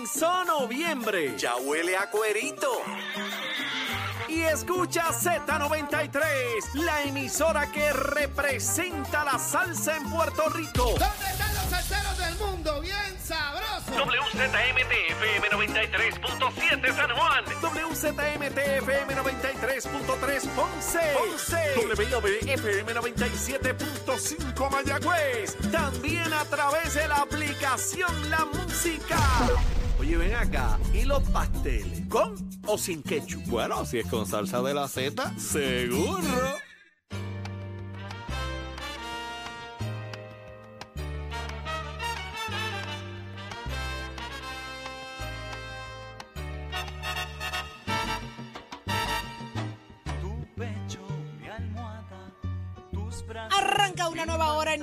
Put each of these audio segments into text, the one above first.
Comenzó noviembre. Ya huele a cuerito. Y escucha Z93, la emisora que representa la salsa en Puerto Rico. ¿Dónde están los salseros del mundo? Bien sabrosos. WZMTFM 93.7 San Juan. WZMTFM 93.3 Ponce. Ponce. WIOB-FM 97.5 Mayagüez. También a través de la aplicación La Música. Oye, ven acá. ¿Y los pasteles? ¿Con o sin ketchup? Bueno, si es con salsa de la Z, seguro.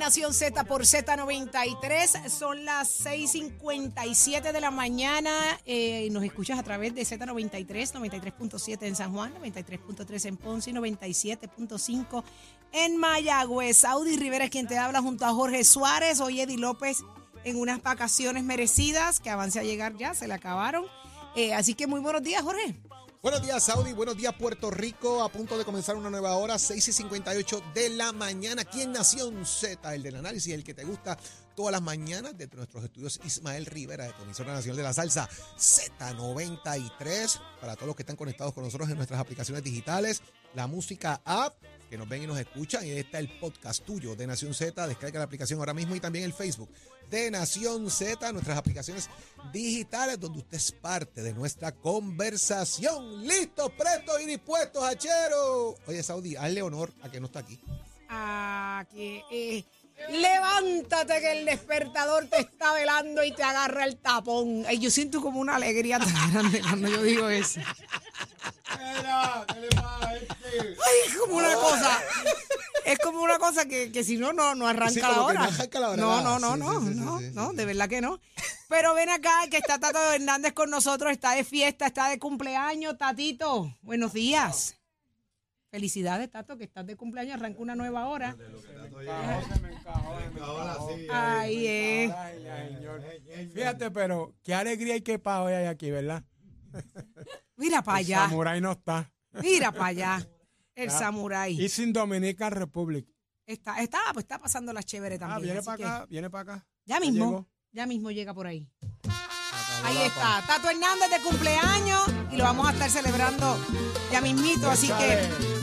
Nación Z por Z93. Son las 6:57 de la mañana. Eh, nos escuchas a través de Z93, 93.7 en San Juan, 93.3 en Ponce y 97.5 en Mayagüez. Audi Rivera es quien te habla junto a Jorge Suárez. Hoy Eddie López en unas vacaciones merecidas que avance a llegar ya, se le acabaron. Eh, así que muy buenos días, Jorge. Buenos días, Saudi. Buenos días, Puerto Rico. A punto de comenzar una nueva hora, 6 y 58 de la mañana. Aquí en Nación Z, el del análisis, el que te gusta todas las mañanas, desde nuestros estudios Ismael Rivera, de Comisora Nacional de la Salsa, Z93. Para todos los que están conectados con nosotros en nuestras aplicaciones digitales, la música app, que nos ven y nos escuchan. Y ahí está el podcast tuyo de Nación Z. Descarga la aplicación ahora mismo y también el Facebook de Nación Z, nuestras aplicaciones digitales, donde usted es parte de nuestra conversación. Listos, prestos y dispuestos, hachero. Oye, Saudi, hazle honor a que no está aquí. Ah, que eh, levántate que el despertador te está velando y te agarra el tapón. Ay, yo siento como una alegría tan grande cuando yo digo eso. Ay, es como una cosa. Es como una cosa que, que si no, no, no arranca Sí, la hora. no arranca la hora. No, no, no, no, sí, sí, no, no, de verdad que no. Pero ven acá, que está Tato Hernández con nosotros, está de fiesta, está de cumpleaños, Tatito. Buenos días. Felicidades, Tato, que estás de cumpleaños, arranca una nueva hora. Ahí es. Fíjate, pero qué alegría y qué paz hoy hay aquí, ¿verdad? Mira para El allá, Samurai no está. mira para allá. El samurái. Y sin Dominican Republic. Está, está, pues está pasando la chévere Ah, también. viene así para que acá, viene para acá. Ya mismo, ya mismo llega por ahí. Ahí está. Tato Hernández de cumpleaños y lo vamos a estar celebrando ya mismito, así que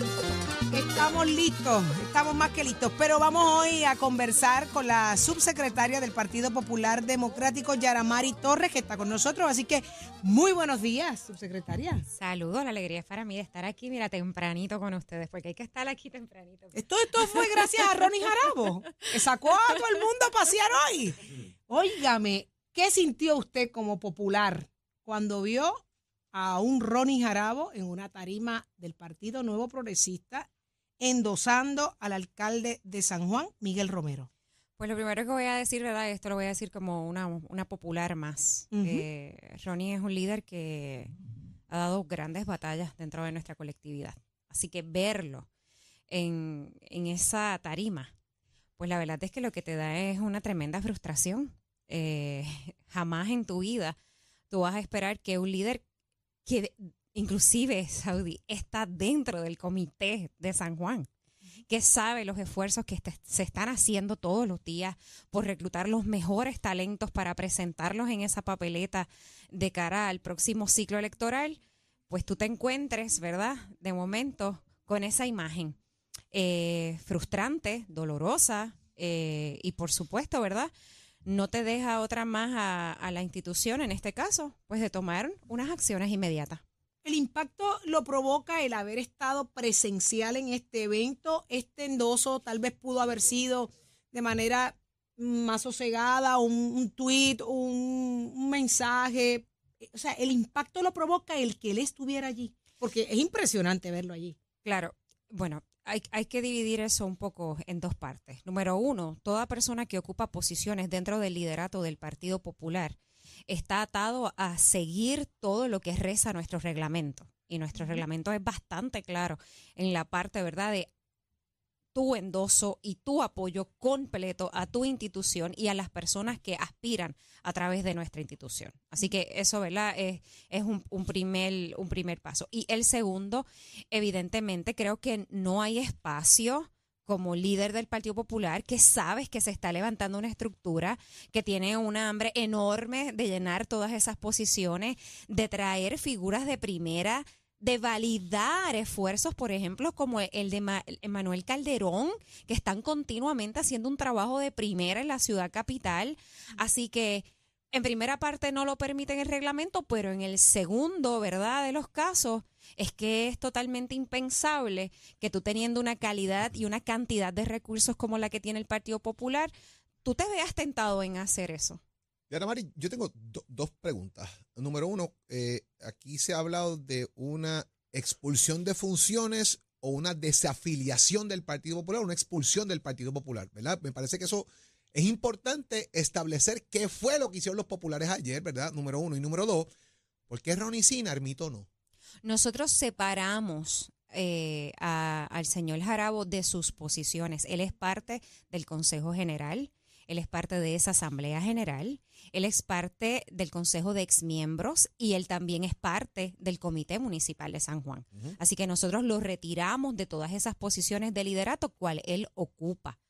estamos listos, estamos más que listos. Pero vamos hoy a conversar con la subsecretaria del Partido Popular Democrático, Yaramari Torres, que está con nosotros. Así que muy buenos días, subsecretaria. Saludos, la alegría es para mí de estar aquí, mira, tempranito con ustedes, porque hay que estar aquí tempranito. Esto, esto fue gracias a Ronnie Jarabo, que sacó a todo el mundo a pasear hoy. Óigame, ¿qué sintió usted como popular cuando vio a un Ronnie Jarabo en una tarima del Partido Nuevo Progresista endosando al alcalde de San Juan, Miguel Romero? Pues lo primero que voy a decir, ¿verdad? Esto lo voy a decir como una, una popular más. Eh, Ronnie es un líder que ha dado grandes batallas dentro de nuestra colectividad. Así que verlo en, en esa tarima, pues la verdad es que lo que te da es una tremenda frustración. Eh, jamás en tu vida tú vas a esperar que un líder que inclusive Saudi está dentro del comité de San Juan, que sabe los esfuerzos que se están haciendo todos los días por reclutar los mejores talentos para presentarlos en esa papeleta de cara al próximo ciclo electoral, pues tú te encuentres, ¿verdad? De momento con esa imagen eh, frustrante, dolorosa eh, y por supuesto, ¿verdad? No te deja otra más a, a la institución, en este caso, pues de tomar unas acciones inmediatas. El impacto lo provoca el haber estado presencial en este evento. Este endoso tal vez pudo haber sido de manera más sosegada, un, tuit, un, un mensaje. O sea, el impacto lo provoca el que él estuviera allí. Porque es impresionante verlo allí. Claro, bueno, hay, hay que dividir eso un poco en dos partes. Número uno, toda persona que ocupa posiciones dentro del liderato del Partido Popular está atado a seguir todo lo que reza nuestro reglamento. Y nuestro reglamento es bastante claro en la parte, ¿verdad?, de tu endoso y tu apoyo completo a tu institución y a las personas que aspiran a través de nuestra institución. Así que eso, ¿verdad? Es, es un, un primer, un primer paso. Y el segundo, evidentemente, creo que no hay espacio como líder del Partido Popular, que sabes que se está levantando una estructura que tiene una hambre enorme de llenar todas esas posiciones, de traer figuras de primera, de validar esfuerzos, por ejemplo, como el de Ma- Manuel Calderón, que están continuamente haciendo un trabajo de primera en la ciudad capital. Así que en primera parte no lo permiten el reglamento, pero en el segundo, ¿verdad?, de los casos, es que es totalmente impensable que tú teniendo una calidad y una cantidad de recursos como la que tiene el Partido Popular, tú te veas tentado en hacer eso. Diana Mari, yo tengo do- dos preguntas. Número uno, eh, aquí se ha hablado de una expulsión de funciones o una desafiliación del Partido Popular, una expulsión del Partido Popular, ¿verdad? Me parece que eso es importante establecer qué fue lo que hicieron los populares ayer, ¿verdad? Número uno. Y número dos, ¿por qué Ronnie Sin, Armito no? Nosotros separamos eh, a- al señor Jarabo de sus posiciones. Él es parte del Consejo General, él es parte de esa Asamblea General, él es parte del Consejo de Exmiembros y él también es parte del Comité Municipal de San Juan. Así que nosotros lo retiramos de todas esas posiciones de liderato cual él ocupa.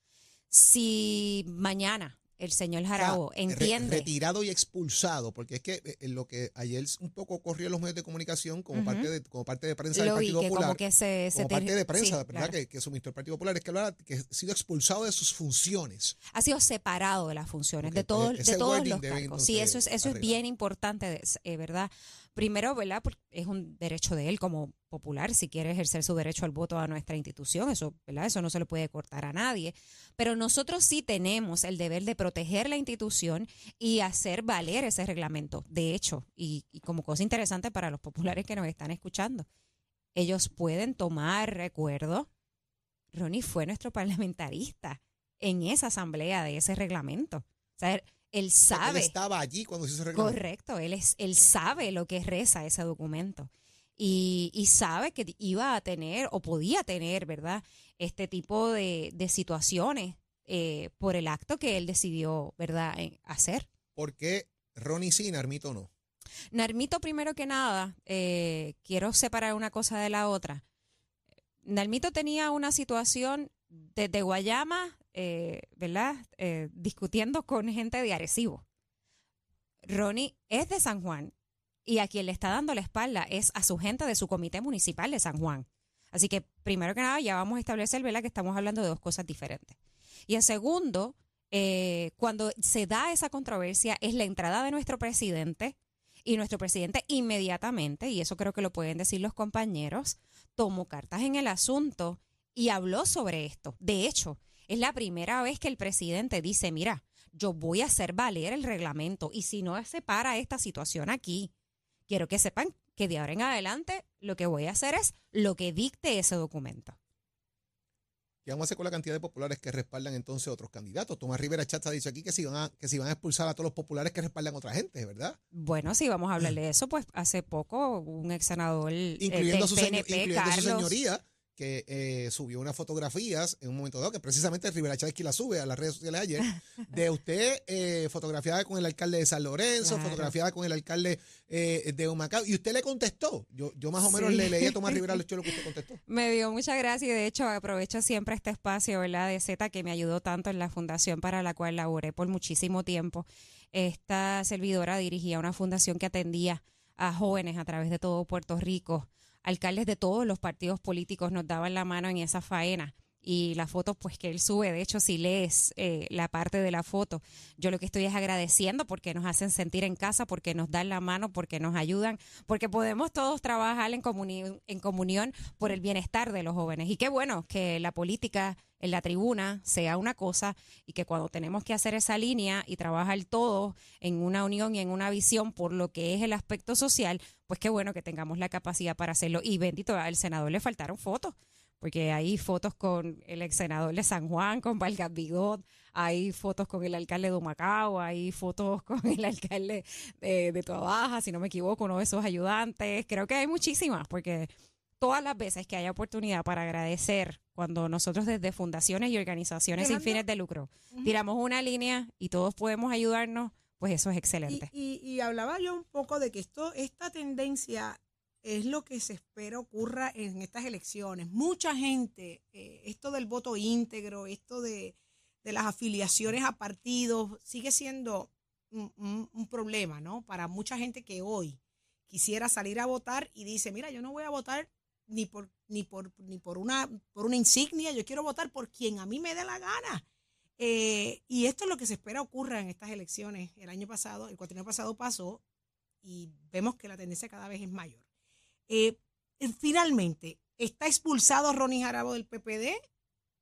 Si mañana el señor Jarabo re- entiende... retirado y expulsado, porque es que eh, en lo que ayer un poco corrió en los medios de comunicación como, parte, de, como parte de prensa del vi Partido que Popular. como que se... se como te- parte de prensa, sí, ¿verdad? claro. Que, que suministró el Partido Popular, es que, hablaba que ha sido expulsado de sus funciones. ha sido separado de las funciones, de todos, pues, de ese todos wording los cargos. Sí, eso es, eso es bien importante, de- eh, ¿verdad? Primero, ¿verdad? Porque es un derecho de él como popular, si quiere ejercer su derecho al voto a nuestra institución, eso, ¿verdad? Eso no se le puede cortar a nadie. Pero nosotros sí tenemos el deber de proteger la institución y hacer valer ese reglamento. De hecho, y, como cosa interesante para los populares que nos están escuchando, ellos pueden tomar recuerdo. Ronnie fue nuestro parlamentarista en esa asamblea de ese reglamento. Él, él Él sabe. estaba allí cuando se hizo el. Correcto, él, es, él sabe lo que reza ese documento y, y sabe que iba a tener o podía tener, ¿verdad? Este tipo de, de situaciones eh, por el acto que él decidió, ¿verdad?, eh, hacer. ¿Por qué Ronnie sí, Narmito no? Narmito, primero que nada, eh, quiero separar una cosa de la otra. Narmito tenía una situación desde Guayama, eh, ¿verdad? Eh, discutiendo con gente de Arecibo. Ronnie es de San Juan y a quien le está dando la espalda es a su gente de su comité municipal de San Juan. Así que, primero que nada, ya vamos a establecer, ¿verdad?, que estamos hablando de dos cosas diferentes. Y en segundo, eh, cuando se da esa controversia, es la entrada de nuestro presidente y nuestro presidente inmediatamente, y eso creo que lo pueden decir los compañeros, tomó cartas en el asunto y habló sobre esto. De hecho, es la primera vez que el presidente dice, mira, yo voy a hacer valer el reglamento y si no se para esta situación aquí, quiero que sepan que de ahora en adelante lo que voy a hacer es lo que dicte ese documento. ¿Qué vamos a hacer con la cantidad de populares que respaldan entonces otros candidatos? Tomás Rivera Chatz ha dicho aquí que si, van a, que si van a expulsar a todos los populares que respaldan a otra gente, ¿verdad? Bueno, si vamos a hablar de eso, pues hace poco un ex senador eh, Incluyendo, del su, señor- PNP, incluyendo su Carlos, señoría, que eh, subió unas fotografías en un momento dado, que precisamente Rivera Chávez la sube a las redes sociales ayer, de usted eh, fotografiada con el alcalde de San Lorenzo, Claro. fotografiada con el alcalde eh, de Humacao, y usted le contestó. Yo, yo más o menos Sí. le leí a Tomás Rivera lo que usted contestó. Me dio mucha gracia y de hecho aprovecho siempre este espacio, ¿verdad? De Z que me ayudó tanto en la fundación para la cual laboré por muchísimo tiempo. Esta servidora dirigía una fundación que atendía a jóvenes a través de todo Puerto Rico. Alcaldes de todos los partidos políticos nos daban la mano en esa faena. Y la foto, pues que él sube, de hecho, si lees eh, la parte de la foto, yo lo que estoy es agradeciendo porque nos hacen sentir en casa, porque nos dan la mano, porque nos ayudan, porque podemos todos trabajar en, comuni- en comunión por el bienestar de los jóvenes. Y qué bueno que la política en la tribuna sea una cosa y que cuando tenemos que hacer esa línea y trabajar todos en una unión y en una visión por lo que es el aspecto social, pues qué bueno que tengamos la capacidad para hacerlo. Y bendito, al senador le faltaron fotos porque hay fotos con el ex senador de San Juan, con Vargas Bigot, hay fotos con el alcalde de Humacao, hay fotos con el alcalde de, de si no me equivoco, uno de esos ayudantes. Creo que hay muchísimas, porque todas las veces que haya oportunidad para agradecer, cuando nosotros desde fundaciones y organizaciones sin fines de lucro tiramos una línea y todos podemos ayudarnos, pues eso es Y, excelente. y- y hablaba yo un poco de que esto, esta tendencia es lo que se espera ocurra en estas elecciones. Mucha gente, eh, esto del voto íntegro, esto de, de las afiliaciones a partidos, sigue siendo un, un- un problema, ¿no? Para mucha gente que hoy quisiera salir a votar y dice, mira, yo no voy a votar ni por ni por ni por una por una insignia, yo quiero votar por quien a mí me dé la gana. Eh, y esto es lo que se espera ocurra en estas elecciones. El año pasado, el cuatrienio pasado pasó y vemos que la tendencia cada vez es mayor. Eh, eh, finalmente, está expulsado Ronnie Jarabo del PPD.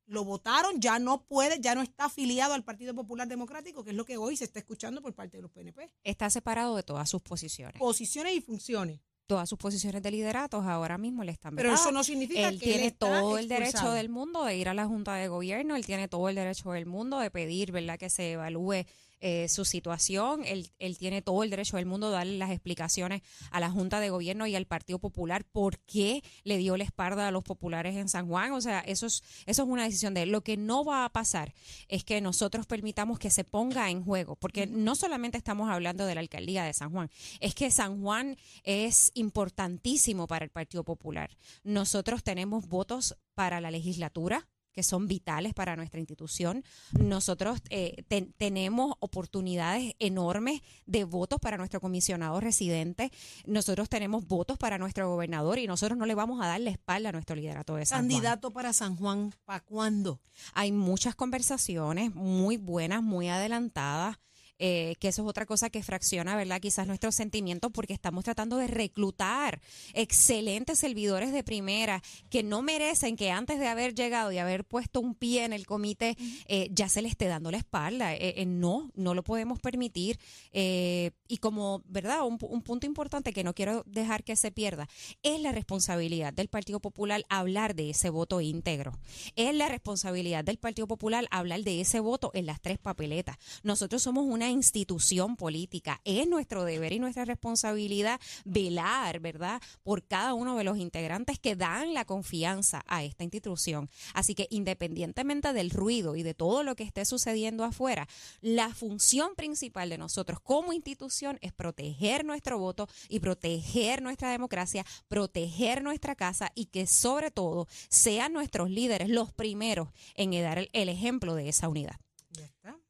Lo votaron, ya no puede, ya no está afiliado al Partido Popular Democrático, que es lo que hoy se está escuchando por parte de los PNP. Está separado de todas sus posiciones. Posiciones y funciones. Todas sus posiciones de lideratos ahora mismo le están Pero vetadas. eso no significa él que él tiene está todo el derecho del mundo de ir a la Junta de Gobierno, él tiene todo el derecho del mundo de pedir, ¿verdad?, que se evalúe eh, su situación, él, él tiene todo el derecho del mundo de darle las explicaciones a la Junta de Gobierno y al Partido Popular por qué le dio la espalda a los populares en San Juan, o sea, eso es, eso es una decisión de él. Lo que no va a pasar es que nosotros permitamos que se ponga en juego, porque no solamente estamos hablando de la alcaldía de San Juan, es que San Juan es importantísimo para el Partido Popular. Nosotros tenemos votos para la legislatura que son vitales para nuestra institución. Nosotros eh, ten- tenemos oportunidades enormes de votos para nuestro comisionado residente. Nosotros tenemos votos para nuestro gobernador y nosotros no le vamos a dar la espalda a nuestro liderato de San Juan. Candidato para San Juan, ¿para cuándo? Hay muchas conversaciones muy buenas, muy adelantadas. Eh, que eso es otra cosa que fracciona, ¿verdad? Quizás nuestros sentimientos porque estamos tratando de reclutar excelentes servidores de primera que no merecen que antes de haber llegado y haber puesto un pie en el comité eh, ya se le esté dando la espalda. Eh, eh, no, no lo podemos permitir. Eh, y como, ¿verdad? Un, un punto importante que no quiero dejar que se pierda es la responsabilidad del Partido Popular hablar de ese voto íntegro. Es la responsabilidad del Partido Popular hablar de ese voto en las tres papeletas. Nosotros somos una institución política. Es nuestro deber y nuestra responsabilidad velar, ¿verdad?, por cada uno de los integrantes que dan la confianza a esta institución. Así que independientemente del ruido y de todo lo que esté sucediendo afuera, la función principal de nosotros como institución es proteger nuestro voto y proteger nuestra democracia, proteger nuestra casa y que sobre todo sean nuestros líderes los primeros en dar el, ejemplo de esa unidad. Ya está.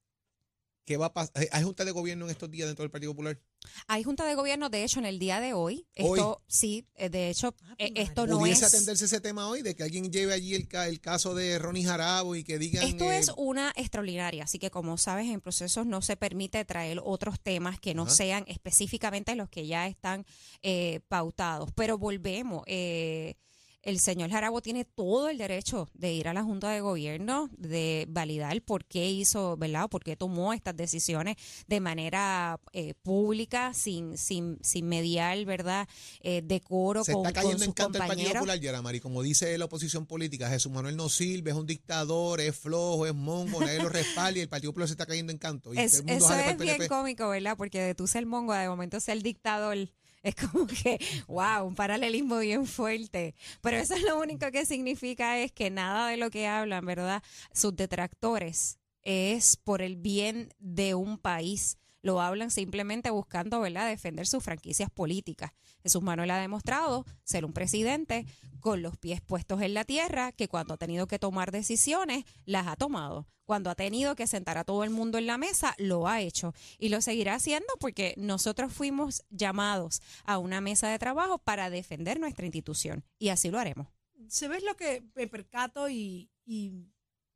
¿Qué va a pasar? ¿Hay junta de gobierno en estos días dentro del Partido Popular? Hay junta de gobierno, de hecho, en el día de hoy. Esto, sí, eh, de hecho, Ah, eh, pues, esto no ¿Pudiese es. atenderse ese tema hoy? De que alguien lleve allí el, ca- el caso de Ronnie Jarabo y que digan... Esto eh, es una extraordinaria, así que como sabes, en procesos no se permite traer otros temas que no sean específicamente los que ya están eh, pautados. Pero volvemos, eh, el señor Jarabo tiene todo el derecho de ir a la Junta de Gobierno, de validar por qué hizo, ¿verdad? Por qué tomó estas decisiones de manera eh, pública, sin, sin, sin mediar, ¿verdad? Eh, decoro Se con, está con cayendo en canto el Partido. Popular, Yaramari. Como dice la oposición política, Jesús Manuel no sirve, es un dictador, es flojo, es mongo, nadie lo respalda y el Partido Popular se está cayendo en canto. Y Es- todo el mundo eso es bien PNP. cómico, ¿verdad? Porque de tú ser mongo, de momento ser dictador, es como que, wow, un paralelismo bien fuerte. Pero eso es lo único que significa es que nada de lo que hablan, ¿verdad? Sus detractores es por el bien de un país. Lo hablan simplemente buscando, ¿verdad?, defender sus franquicias políticas. Jesús Manuel ha demostrado ser un presidente con los pies puestos en la tierra, que cuando ha tenido que tomar decisiones, las ha tomado. Cuando ha tenido que sentar a todo el mundo en la mesa, lo ha hecho. Y lo seguirá haciendo porque nosotros fuimos llamados a una mesa de trabajo para defender nuestra institución. Y así lo haremos. se ve lo que me percato y, y-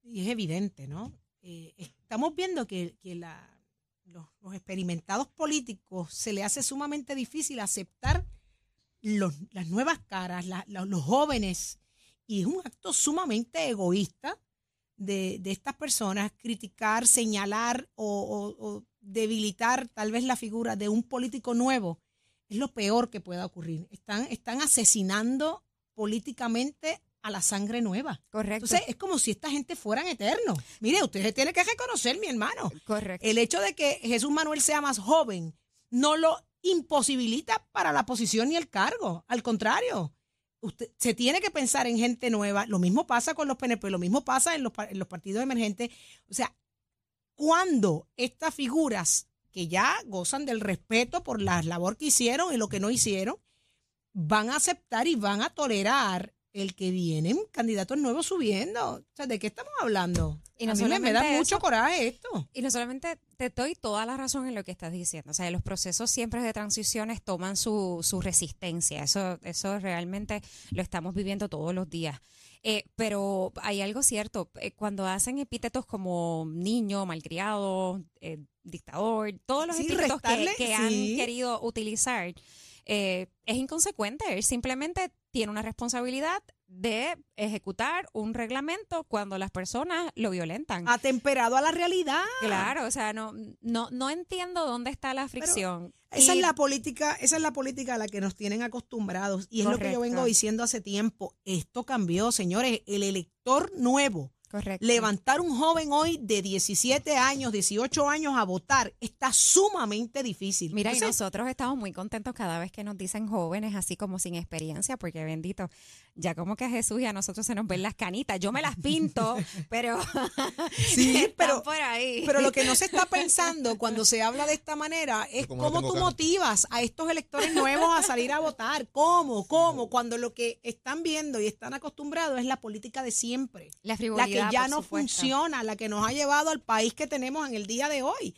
y es evidente, ¿no? Eh, estamos viendo que, que la- los, experimentados políticos se le hace sumamente difícil aceptar los- las nuevas caras, los jóvenes, y es un acto sumamente egoísta de, estas personas criticar, señalar o, o- o debilitar tal vez la figura de un político nuevo. Es lo peor que pueda ocurrir. Están, están asesinando políticamente a la sangre nueva. Correcto. Entonces, es como si esta gente fueran eternos. Mire, usted se tiene que reconocer, mi hermano. Correcto. El hecho de que Jesús Manuel sea más joven no lo imposibilita para la posición ni el cargo. Al contrario, usted, se tiene que pensar en gente nueva. Lo mismo pasa con los PNP, lo mismo pasa en los, en los partidos emergentes. O sea, cuando estas figuras que ya gozan del respeto por la labor que hicieron y lo que no hicieron, van a aceptar y van a tolerar el que vienen candidatos nuevos subiendo. O sea, ¿de qué estamos hablando? Y no a mí me, me da mucho coraje esto. Y no solamente te doy toda la razón en lo que estás diciendo. O sea, los procesos siempre de transiciones toman su, su resistencia. Eso, eso realmente lo estamos viviendo todos los días. Eh, pero hay algo cierto. eh, cuando hacen epítetos como niño, malcriado, eh, dictador, todos los Sí, epítetos que, han querido utilizar, es inconsecuente. Simplemente tiene una responsabilidad de ejecutar un reglamento cuando las personas lo violentan. Atemperado a la realidad. Claro, o sea, no, no, no entiendo dónde está la fricción. Esa Y- es la política, esa es la política a la que nos tienen acostumbrados y es lo que yo vengo diciendo hace tiempo. Esto cambió, señores, el elector nuevo. Correcto. Levantar un joven hoy de 17 años, 18 años a votar está sumamente difícil. Mira, y nosotros estamos muy contentos cada vez que nos dicen jóvenes, así como sin experiencia, porque bendito, ya como que a Jesús y a nosotros se nos ven las canitas. Yo me las pinto, pero Sí, pero- por ahí. Pero lo que no se está pensando cuando se habla de esta manera es no cómo tú motivas a estos electores nuevos a salir a votar. ¿Cómo? ¿Cómo? Cuando lo que están viendo y están acostumbrados es la política de siempre. la La frivolidad, que ya no supuesto. funciona, la que nos ha llevado al país que tenemos en el día de hoy.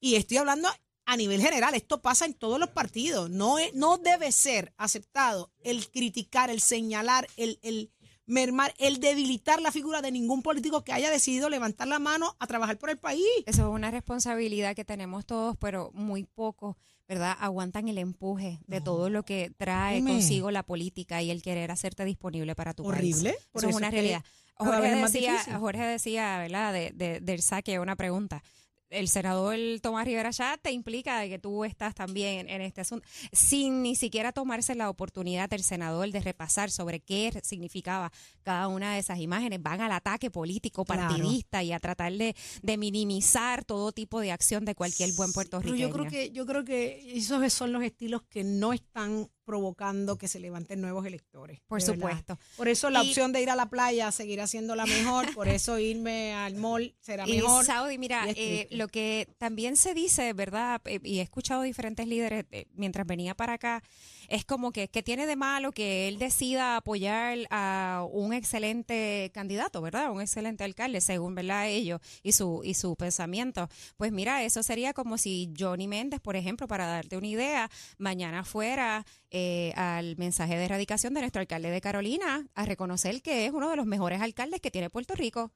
Y estoy hablando a nivel general, esto pasa en todos los partidos. No, es- no debe ser aceptado el criticar, el señalar, el, el mermar, el debilitar la figura de ningún político que haya decidido levantar la mano a trabajar por el país. Eso es una responsabilidad que tenemos todos, pero muy pocos, ¿verdad? Aguantan el empuje de todo lo que trae Dime. consigo la política y el querer hacerte disponible para tu país. Horrible. Eso es una que realidad. Jorge decía. Jorge decía, ¿verdad? De, de- del saque, una pregunta. El senador Tomás Rivera ya te implica de que tú estás también en este asunto, sin ni siquiera tomarse la oportunidad del senador de repasar sobre qué significaba cada una de esas imágenes. Van al ataque político, Claro. partidista y a tratar de, de minimizar todo tipo de acción de cualquier buen Pero puertorriqueño. yo creo que yo creo que esos son los estilos que no están provocando que se levanten nuevos electores. Por verdad. supuesto. Por eso la Y- opción de ir a la playa seguirá siendo la mejor, por eso irme al mall será Y mejor. Saudi, mira, y eh, lo que también se dice, ¿verdad? Eh, Y he escuchado diferentes líderes eh, mientras venía para acá, es como que, que tiene de malo que él decida apoyar a un excelente candidato, ¿verdad? Un excelente alcalde, según, ¿verdad? Ellos y su, y su pensamiento. Pues mira, eso sería como si Johnny Méndez, por ejemplo, para darte una idea, mañana fuera eh, al mensaje de erradicación de nuestro alcalde de Carolina a reconocer que es uno de los mejores alcaldes que tiene Puerto Rico.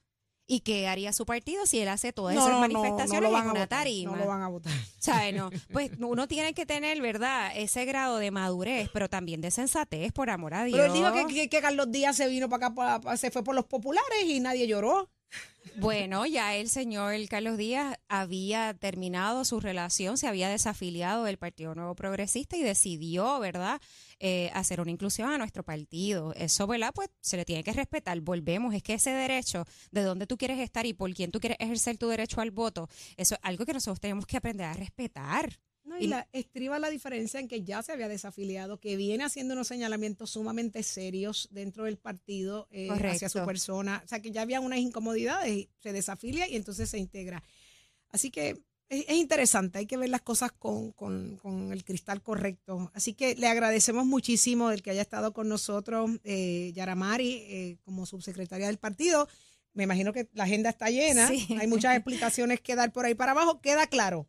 ¿Y qué haría su partido si él hace todas esas manifestaciones lo en una votar, tarima? No lo van a votar. ¿Sabe? No. Pues uno tiene que tener, ¿verdad? Ese grado de madurez, pero también de sensatez, por amor a Dios. Pero él dijo que, que- que Carlos Díaz se vino para acá, pa- pa- se fue por los populares y nadie lloró. Bueno, ya el señor Carlos Díaz había terminado su relación, se había desafiliado del Partido Nuevo Progresista y decidió, ¿verdad?, eh, hacer una inclusión a nuestro partido. Eso, ¿verdad?, pues se le tiene que respetar. Volvemos, es que ese derecho de dónde tú quieres estar y por quién tú quieres ejercer tu derecho al voto, eso es algo que nosotros tenemos que aprender a respetar. No, y Y- la, estriba la diferencia en que ya se había desafiliado, que viene haciendo unos señalamientos sumamente serios dentro del partido eh, hacia su persona. O sea, que ya había unas incomodidades y se desafilia y entonces se integra. Así que es, es interesante, hay que ver las cosas con, con- con el cristal correcto. Así que le agradecemos muchísimo el que haya estado con nosotros, eh, Yaramari, eh, como subsecretaria del partido. Me imagino que la agenda está llena, Sí. hay muchas explicaciones que dar por ahí para abajo. Queda claro,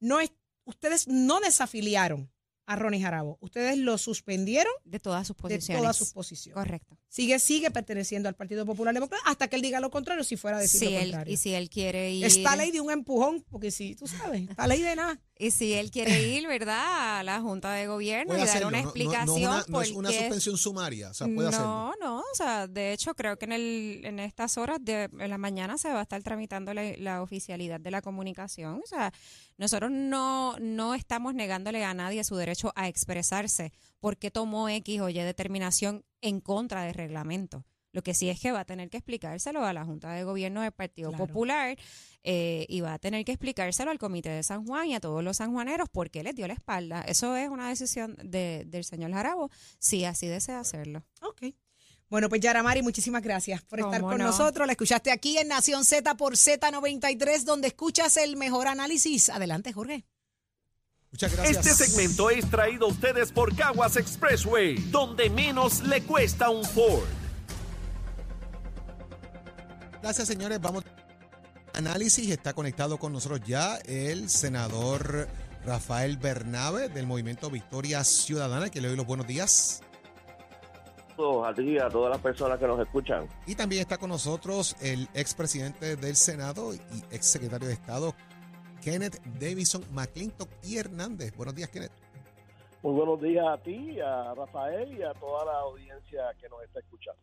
no es, ustedes no desafiliaron a Ronnie Jarabo, ustedes lo suspendieron De todas sus de posiciones. todas sus posiciones. Correcto. Sigue, sigue perteneciendo al Partido Popular Democrático hasta que él diga lo contrario, si fuera a decir Si lo él, contrario. y si él quiere ir. Esta ley de un empujón, porque si tú sabes, esta ley de nada. Y si él quiere ir, ¿verdad?, a la Junta de Gobierno Puede y dar una no- no- explicación. No, una- no es una suspensión sumaria, o sea, puede hacerlo. no, no, o sea, de hecho creo que en, el, en estas horas de en la mañana se va a estar tramitando la, la oficialidad de la comunicación. O sea, nosotros no, no estamos negándole a nadie su derecho a expresarse porque tomó X o Y determinación en contra del reglamento. Lo que sí es que va a tener que explicárselo a la Junta de Gobierno del Partido Claro. Popular eh, y va a tener que explicárselo al Comité de San Juan y a todos los sanjuaneros por qué les dio la espalda. Eso es una decisión de- del señor Jarabo, si así desea hacerlo. Ok. Bueno, pues Yaramari, muchísimas gracias por estar ¿Cómo con no? nosotros. La escuchaste aquí en Nación Z por Z93, donde escuchas el mejor análisis. Adelante, Jorge. Muchas gracias. Este segmento es traído a ustedes por Caguas Expressway, donde menos le cuesta un Ford. Gracias, señores. Vamos. Análisis está conectado con nosotros ya el senador Rafael Bernabe del Movimiento Victoria Ciudadana, que le doy los buenos días. a ti y a todas las personas que nos escuchan. Y también está con nosotros el expresidente del Senado y exsecretario de Estado, Kenneth Davison McClintock y Hernández. Buenos días, Kenneth. Muy buenos días a ti, a Rafael y a toda la audiencia que nos está escuchando.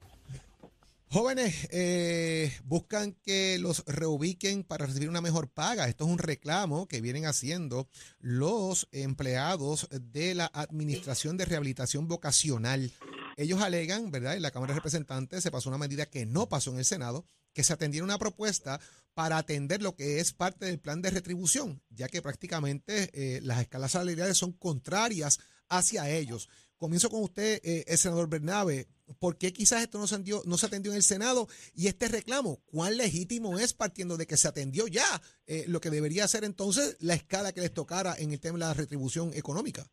Jóvenes, eh, buscan que los reubiquen para recibir una mejor paga. Esto es un reclamo que vienen haciendo los empleados de la Administración de Rehabilitación Vocacional. Ellos alegan, ¿verdad? En la Cámara de Representantes se pasó una medida que no pasó en el Senado, que se atendiera una propuesta para atender lo que es parte del plan de retribución, ya que prácticamente eh, las escalas salariales son contrarias hacia ellos. Comienzo con usted, eh, el senador Bernabe. ¿Por qué quizás esto no se, atendió, no se atendió en el Senado? Y este reclamo, ¿cuán legítimo es partiendo de que se atendió ya eh, lo que debería ser entonces la escala que les tocara en el tema de la retribución económica?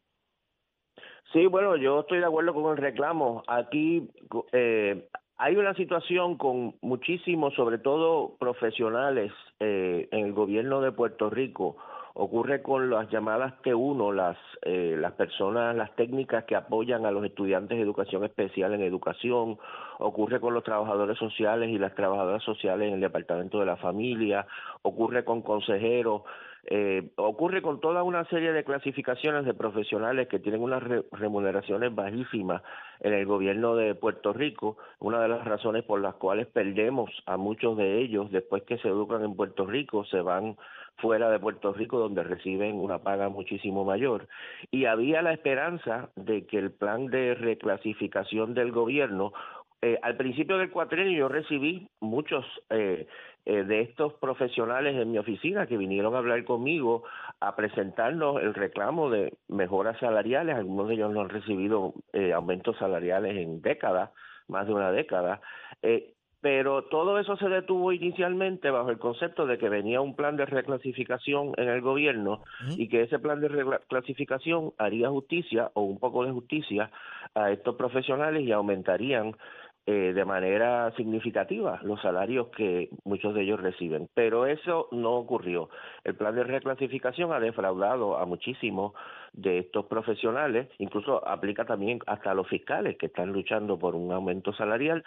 Sí, bueno, yo estoy de acuerdo con el reclamo. Aquí eh, hay una situación con muchísimos, sobre todo profesionales eh, en el gobierno de Puerto Rico. Ocurre con las llamadas T1, las, eh, las personas, las técnicas que apoyan a los estudiantes de educación especial en educación. Ocurre con los trabajadores sociales y las trabajadoras sociales en el Departamento de la Familia. Ocurre con consejeros. Eh, ocurre con toda una serie de clasificaciones de profesionales que tienen unas re- remuneraciones bajísimas en el gobierno de Puerto Rico, una de las razones por las cuales perdemos a muchos de ellos después que se educan en Puerto Rico, se van fuera de Puerto Rico donde reciben una paga muchísimo mayor. Y había la esperanza de que el plan de reclasificación del gobierno eh, al principio del cuatrenio yo recibí muchos eh, eh, de estos profesionales en mi oficina que vinieron a hablar conmigo a presentarnos el reclamo de mejoras salariales. Algunos de ellos no han recibido eh, aumentos salariales en décadas, más de una década. Eh, pero todo eso se detuvo inicialmente bajo el concepto de que venía un plan de reclasificación en el gobierno y que ese plan de reclasificación haría justicia o un poco de justicia a estos profesionales y aumentarían eh, de manera significativa los salarios que muchos de ellos reciben. Pero eso no ocurrió. El plan de reclasificación ha defraudado a muchísimos de estos profesionales, incluso aplica también hasta a los fiscales que están luchando por un aumento salarial.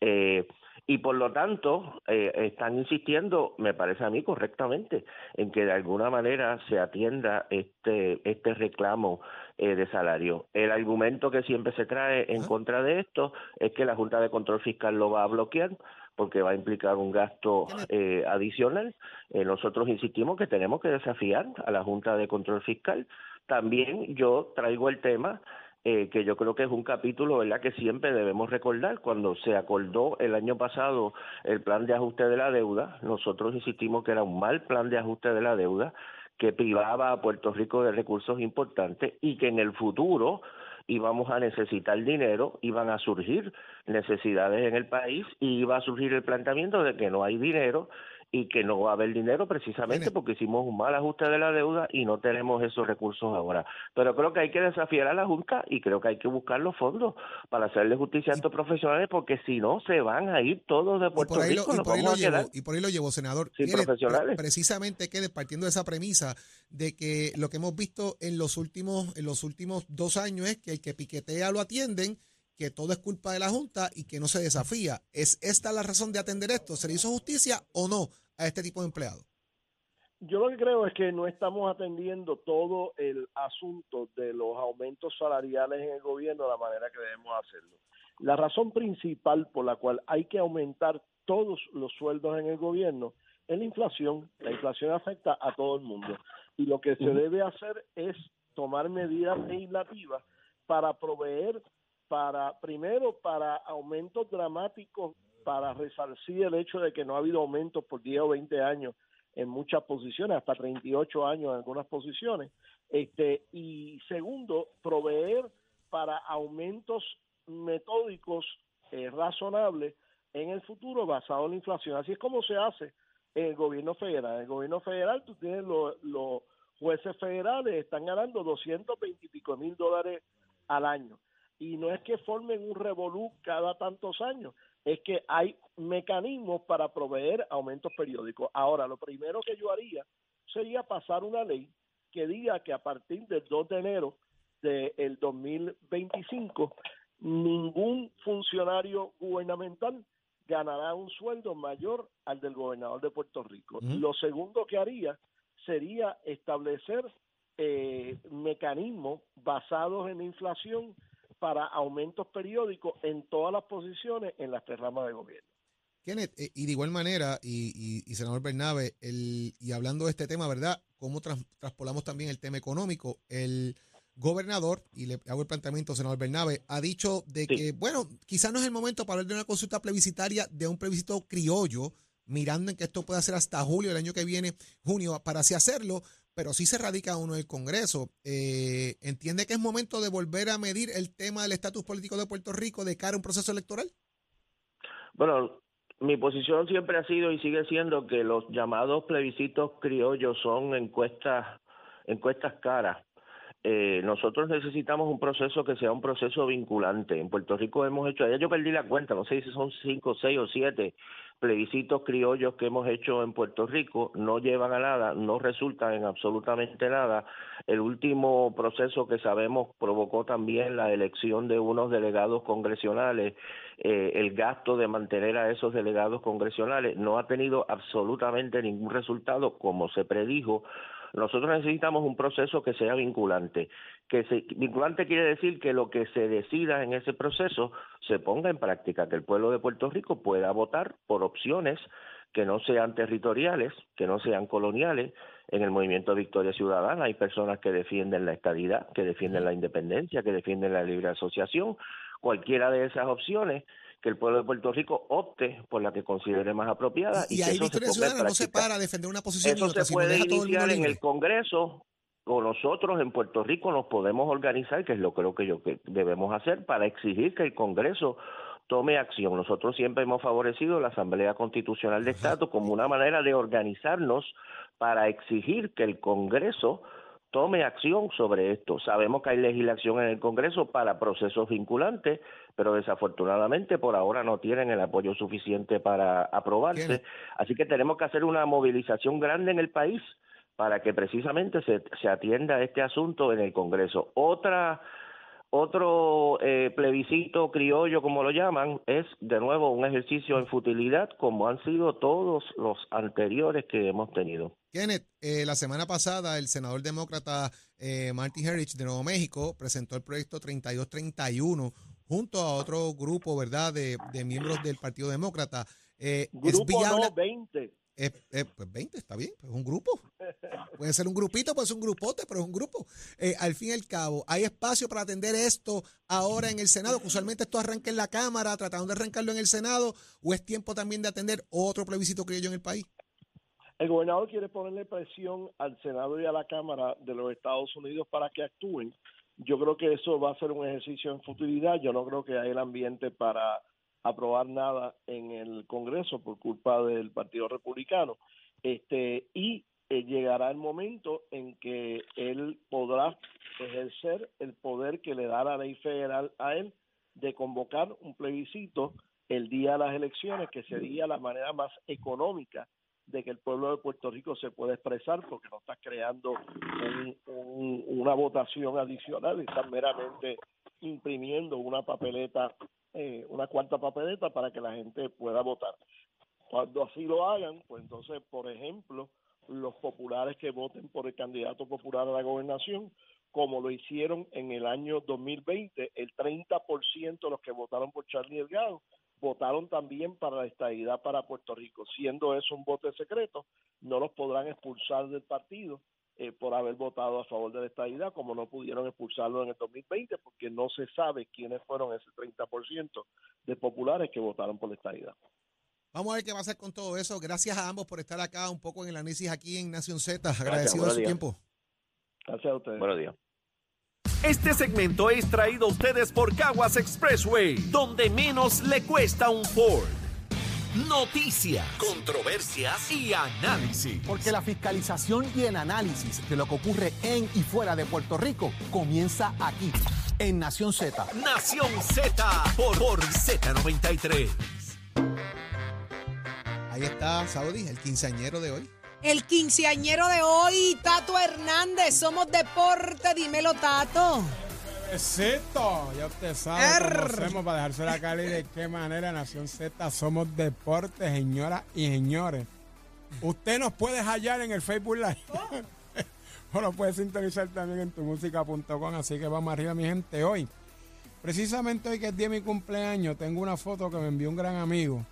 Eh, y por lo tanto eh, están insistiendo, me parece a mí correctamente, en que de alguna manera se atienda este este reclamo eh, de salario. El argumento que siempre se trae en contra de esto es que la Junta de Control Fiscal lo va a bloquear porque va a implicar un gasto eh, adicional. Eh, nosotros insistimos que tenemos que desafiar a la Junta de Control Fiscal. También yo traigo el tema eh, que yo creo que es un capítulo verdad que siempre debemos recordar. Cuando se acordó el año pasado el plan de ajuste de la deuda nosotros insistimos que era un mal plan de ajuste de la deuda que privaba a Puerto Rico de recursos importantes y que en el futuro íbamos a necesitar dinero, iban a surgir necesidades en el país y iba a surgir el planteamiento de que no hay dinero y que no va a haber dinero precisamente porque hicimos un mal ajuste de la deuda y no tenemos esos recursos ahora. Pero creo que hay que desafiar a la Junta y creo que hay que buscar los fondos para hacerle justicia a estos profesionales porque si no se van a ir todos de Y Puerto por ahí lo, Rico, y por ahí lo llevo, y por ahí lo llevo, senador. sin profesionales. pre- precisamente que partiendo de esa premisa de que lo que hemos visto en los últimos, en los últimos dos años es que el que piquetea lo atienden, que todo es culpa de la Junta y que no se desafía. ¿Es esta la razón de atender esto? ¿Se le hizo justicia o no a este tipo de empleados? Yo lo que creo es que no estamos atendiendo todo el asunto de los aumentos salariales en el gobierno de la manera que debemos hacerlo. La razón principal por la cual hay que aumentar todos los sueldos en el gobierno es la inflación. La inflación afecta a todo el mundo. Y lo que se debe hacer es tomar medidas legislativas para proveer para, primero, para aumentos dramáticos para resarcir el hecho de que no ha habido aumentos por 10 o 20 años en muchas posiciones, hasta 38 años en algunas posiciones. Este, y segundo, proveer para aumentos metódicos eh, razonables en el futuro basado en la inflación. Así es como se hace en el gobierno federal. En el gobierno federal tú tienes los, jueces federales, están ganando 220 y pico mil dólares al año. Y no es que formen un revolú cada tantos años, es que hay mecanismos para proveer aumentos periódicos. Ahora, lo primero que yo haría sería pasar una ley que diga que a partir del 2 de enero del 2025 ningún funcionario gubernamental ganará un sueldo mayor al del gobernador de Puerto Rico. Lo segundo que haría sería establecer eh, mecanismos basados en inflación para aumentos periódicos en todas las posiciones en las tres ramas de gobierno. Kenneth, eh, y de igual manera, y, senador Bernabe, el, y hablando de este tema, ¿verdad? ¿Cómo traspolamos también el tema económico? El gobernador, y le hago el planteamiento, senador Bernabe, ha dicho de que, bueno, quizás no es el momento para hablar de una consulta plebiscitaria, de un plebiscito criollo, mirando en que esto pueda ser hasta julio del año que viene, junio, para así hacerlo, pero sí se radica uno en el Congreso. Eh, ¿Entiende que es momento de volver a medir el tema del estatus político de Puerto Rico de cara a un proceso electoral? Bueno, mi posición siempre ha sido y sigue siendo que los llamados plebiscitos criollos son encuestas, encuestas caras. Eh, nosotros necesitamos un proceso que sea un proceso vinculante. En Puerto Rico hemos hecho, ya yo perdí la cuenta, no sé si son cinco, seis o siete plebiscitos criollos que hemos hecho en Puerto Rico no llevan a nada, no resultan en absolutamente nada. El último proceso que sabemos provocó también la elección de unos delegados congresionales. Eh, el gasto de mantener a esos delegados congresionales no ha tenido absolutamente ningún resultado como se predijo nosotros necesitamos un proceso que sea vinculante. Que se, vinculante quiere decir que lo que se decida en ese proceso se ponga en práctica, que el pueblo de Puerto Rico pueda votar por opciones que no sean territoriales, que no sean coloniales. En el movimiento Victoria Ciudadana hay personas que defienden la estadidad, que defienden la independencia, que defienden la libre asociación. Cualquiera de esas opciones que el pueblo de Puerto Rico opte por la que considere más apropiada. Y, ahí Victoria Ciudadana no se para a defender una posición Eso se puede iniciar en el Congreso o nosotros en Puerto Rico nos podemos organizar, que es lo creo que yo que debemos hacer para exigir que el Congreso tome acción. Nosotros siempre hemos favorecido la Asamblea Constitucional de Estado como una manera de organizarnos para exigir que el Congreso tome acción sobre esto. Sabemos que hay legislación en el Congreso para procesos vinculantes, pero desafortunadamente por ahora no tienen el apoyo suficiente para aprobarse. Así que tenemos que hacer una movilización grande en el país para que precisamente se, se atienda este asunto en el Congreso. Otra otro eh, plebiscito criollo, como lo llaman, es de nuevo un ejercicio en futilidad, como han sido todos los anteriores que hemos tenido. Kenneth, eh, la semana pasada el senador demócrata eh, Marty Herrich de Nuevo México presentó el proyecto 3231 junto a otro grupo, ¿verdad?, de, miembros del Partido Demócrata. Eh, grupo es viable, 20. pues 20, está bien, pues es un grupo. Puede ser un grupito, puede ser un grupote, pero es un grupo. Eh, al fin y al cabo, ¿hay espacio para atender esto ahora en el Senado? Que usualmente esto arranca en la Cámara, tratando de arrancarlo en el Senado, o es tiempo también de atender otro plebiscito hay en el país? El gobernador quiere ponerle presión al Senado y a la Cámara de los Estados Unidos para que actúen. Yo creo que eso va a ser un ejercicio en futilidad. Yo no creo que haya el ambiente para aprobar nada en el Congreso por culpa del Partido Republicano. Este, y eh, llegará el momento en que él podrá ejercer el poder que le da la ley federal a él de convocar un plebiscito el día de las elecciones, que sería la manera más económica de que el pueblo de Puerto Rico se pueda expresar, porque no está creando una votación adicional, está meramente imprimiendo una papeleta eh, una cuarta papeleta para que la gente pueda votar. Cuando así lo hagan, pues entonces, por ejemplo, los populares que voten por el candidato popular a la gobernación, como lo hicieron en el año 2020, el 30% de los que votaron por Charlie Delgado votaron también para la estabilidad para Puerto Rico. Siendo eso un voto secreto, no los podrán expulsar del partido eh, por haber votado a favor de la estadidad, como no pudieron expulsarlo en el 2020, porque no se sabe quiénes fueron ese 30% de populares que votaron por la estadidad. Vamos a ver qué va a hacer con todo eso. Gracias a ambos por estar acá un poco en el análisis aquí en Nación Z. Agradecido de su tiempo. Gracias a ustedes. Buenos días. Este segmento es traído a ustedes por Caguas Expressway, donde menos le cuesta un Ford. Noticias, controversias y análisis. Porque la fiscalización y el análisis de lo que ocurre en y fuera de Puerto Rico comienza aquí, en Nación Z. Nación Z por, por Z93. Ahí está Saudi, el quinceañero de hoy. El quinceañero de hoy, Tato Hernández. Somos deporte, dímelo, Tato. Besito, ya usted sabe cómo hacemos para dejarse la y de qué manera Nación Z somos deportes, señoras y señores. Usted nos puede hallar en el Facebook Live. o lo puede sintonizar también en tumusica.com. Así que vamos arriba, mi gente. Hoy, precisamente hoy que es día de mi cumpleaños, tengo una foto que me envió un gran amigo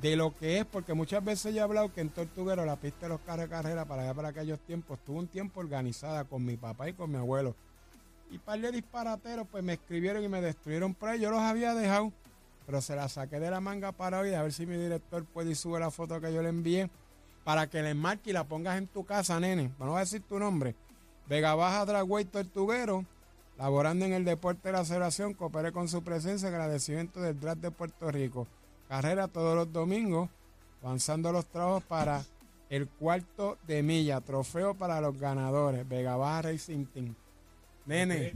de lo que es, porque muchas veces yo he hablado que en Tortuguero la pista de los carros de carrera para allá para aquellos tiempos estuvo un tiempo organizada con mi papá y con mi abuelo. Y par de disparateros pues me escribieron y me destruyeron por ahí. Yo los había dejado, pero se la saqué de la manga para hoy a ver si mi director puede y sube la foto que yo le envié para que le marque y la pongas en tu casa, nene. Vamos a decir tu nombre. Vega Baja Dragway Tortuguero, laborando en el deporte de la celebración, cooperé con su presencia agradecimiento del draft de Puerto Rico. Carrera todos los domingos, avanzando los trabajos para el cuarto de milla, trofeo para los ganadores, Vega Baja Racing Team. Nene,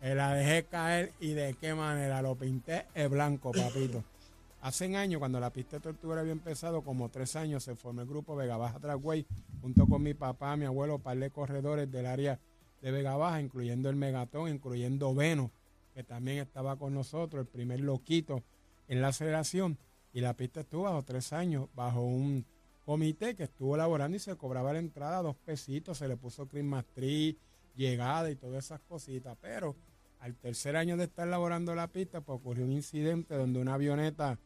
la dejé caer y de qué manera lo pinté el blanco, papito. Hace años, cuando la pista de tortuga había empezado, como tres años, se formó el grupo Vega Baja Trackway, junto con mi papá, mi abuelo, par de corredores del área de Vega Baja, incluyendo el Megatón, incluyendo Veno, que también estaba con nosotros, el primer loquito en la aceleración. Y la pista estuvo bajo tres años, bajo un comité que estuvo elaborando y se cobraba la entrada dos pesitos, se le puso Christmas tree, llegada y todas esas cositas. Pero al tercer año de estar elaborando la pista, pues ocurrió un incidente donde una avioneta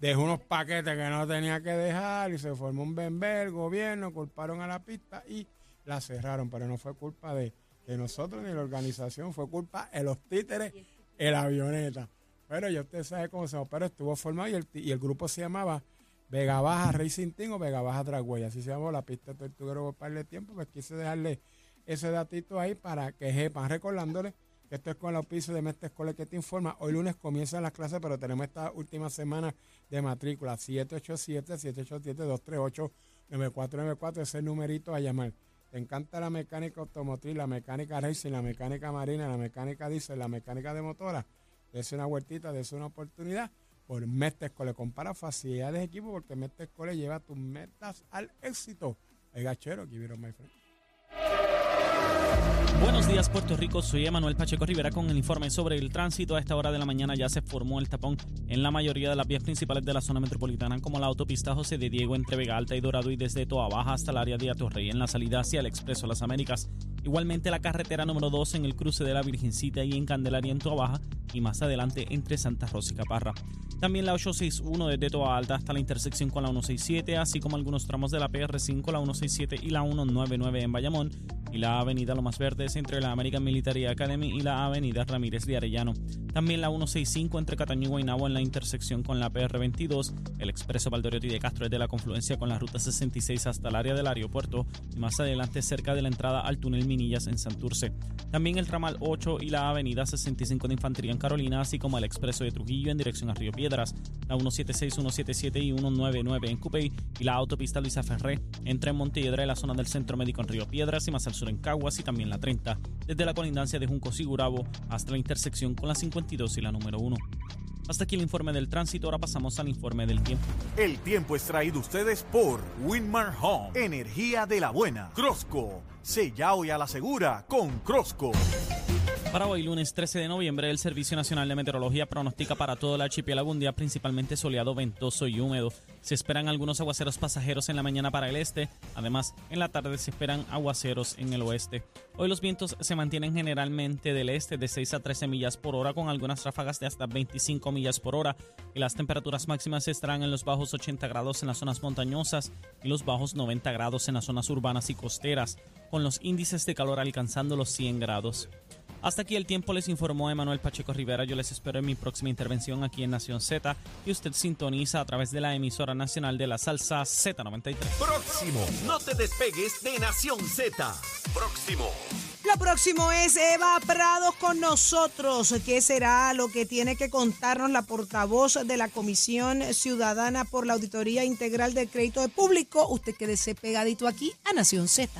dejó unos paquetes que no tenía que dejar y se formó un bembé, el gobierno culparon a la pista y la cerraron, pero no fue culpa de, de nosotros ni de la organización, fue culpa de los títeres en la avioneta. Pero ya usted sabe cómo se pero estuvo formado y el, y el grupo se llamaba Vega Baja Racing Team o Vega Baja Dragway, así se llamó la pista de Tortuguero por par de tiempo, pues quise dejarle ese datito ahí para que sepan, recordándole que esto es con el auspicio de Mestre Escuela que te informa. Hoy lunes comienzan las clases, pero tenemos esta última semana de matrícula. 787-787-238-9494. Ese es el numerito a llamar. Te encanta la mecánica automotriz, la mecánica racing, la mecánica marina, la mecánica diésel, la mecánica de motora. Dese una vueltita, dese una oportunidad. Por Mestre Escuela. Compara facilidades de equipo porque Mestre Escuela lleva tus metas al éxito. El gachero, aquí vieron, my friend. Buenos días Puerto Rico, soy Emanuel Pacheco Rivera con el informe sobre el tránsito. A esta hora de la mañana ya se formó el tapón en la mayoría de las vías principales de la zona metropolitana como la autopista José de Diego entre Vega Alta y Dorado y desde Toa Baja hasta el área de Atorrey en la salida hacia el Expreso Las Américas. Igualmente la carretera número 2 en el cruce de la Virgencita y en Candelaria en Toa Baja y más adelante entre Santa Rosa y Caparra. También la 861 desde Toa Alta hasta la intersección con la 167, así como algunos tramos de la PR5, la 167 y la 199 en Bayamón y la avenida Lomas Verdes entre la American Military Academy y la avenida Ramírez de Arellano. También la 165 entre Cataño y Guaynabo en la intersección con la PR22, el expreso Valdoriotti de Castro desde la confluencia con la ruta 66 hasta el área del aeropuerto y más adelante cerca de la entrada al túnel Minillas en Santurce. También el ramal 8 y la avenida 65 de Infantería en Carolina, así como el expreso de Trujillo en dirección a Río Piedras, la 176, 177 y 199 en Cupey y la autopista Luisa Ferré entre Montelledra y la zona del Centro Médico en Río Piedras y más al sur en Caguas y también la 30, desde la colindancia de Junco Sigurabo hasta la intersección con la 52 y la número 1. Hasta aquí el informe del tránsito, ahora pasamos al informe del tiempo. El tiempo es traído ustedes por Winmar Home, energía de la buena. Crosco, sella hoy a la segura con Crosco. Para hoy, lunes 13 de noviembre, el Servicio Nacional de Meteorología pronostica para todo el archipiélago un día principalmente soleado, ventoso y húmedo. Se esperan algunos aguaceros pasajeros en la mañana para el este. Además, en la tarde se esperan aguaceros en el oeste. Hoy los vientos se mantienen generalmente del este de 6 a 13 millas por hora, con algunas ráfagas de hasta 25 millas por hora. Y las temperaturas máximas estarán en los bajos 80 grados en las zonas montañosas y los bajos 90 grados en las zonas urbanas y costeras, con los índices de calor alcanzando los 100 grados. Hasta aquí el tiempo les informó Emanuel Pacheco Rivera. Yo les espero en mi próxima intervención aquí en Nación Z y usted sintoniza a través de la emisora nacional de la salsa Z93. Próximo. No te despegues de Nación Z. Próximo. Lo próximo es Eva Prados con nosotros. ¿Qué será lo que tiene que contarnos la portavoz de la Comisión Ciudadana por la Auditoría Integral del Crédito de Público? Usted quédese pegadito aquí a Nación Z.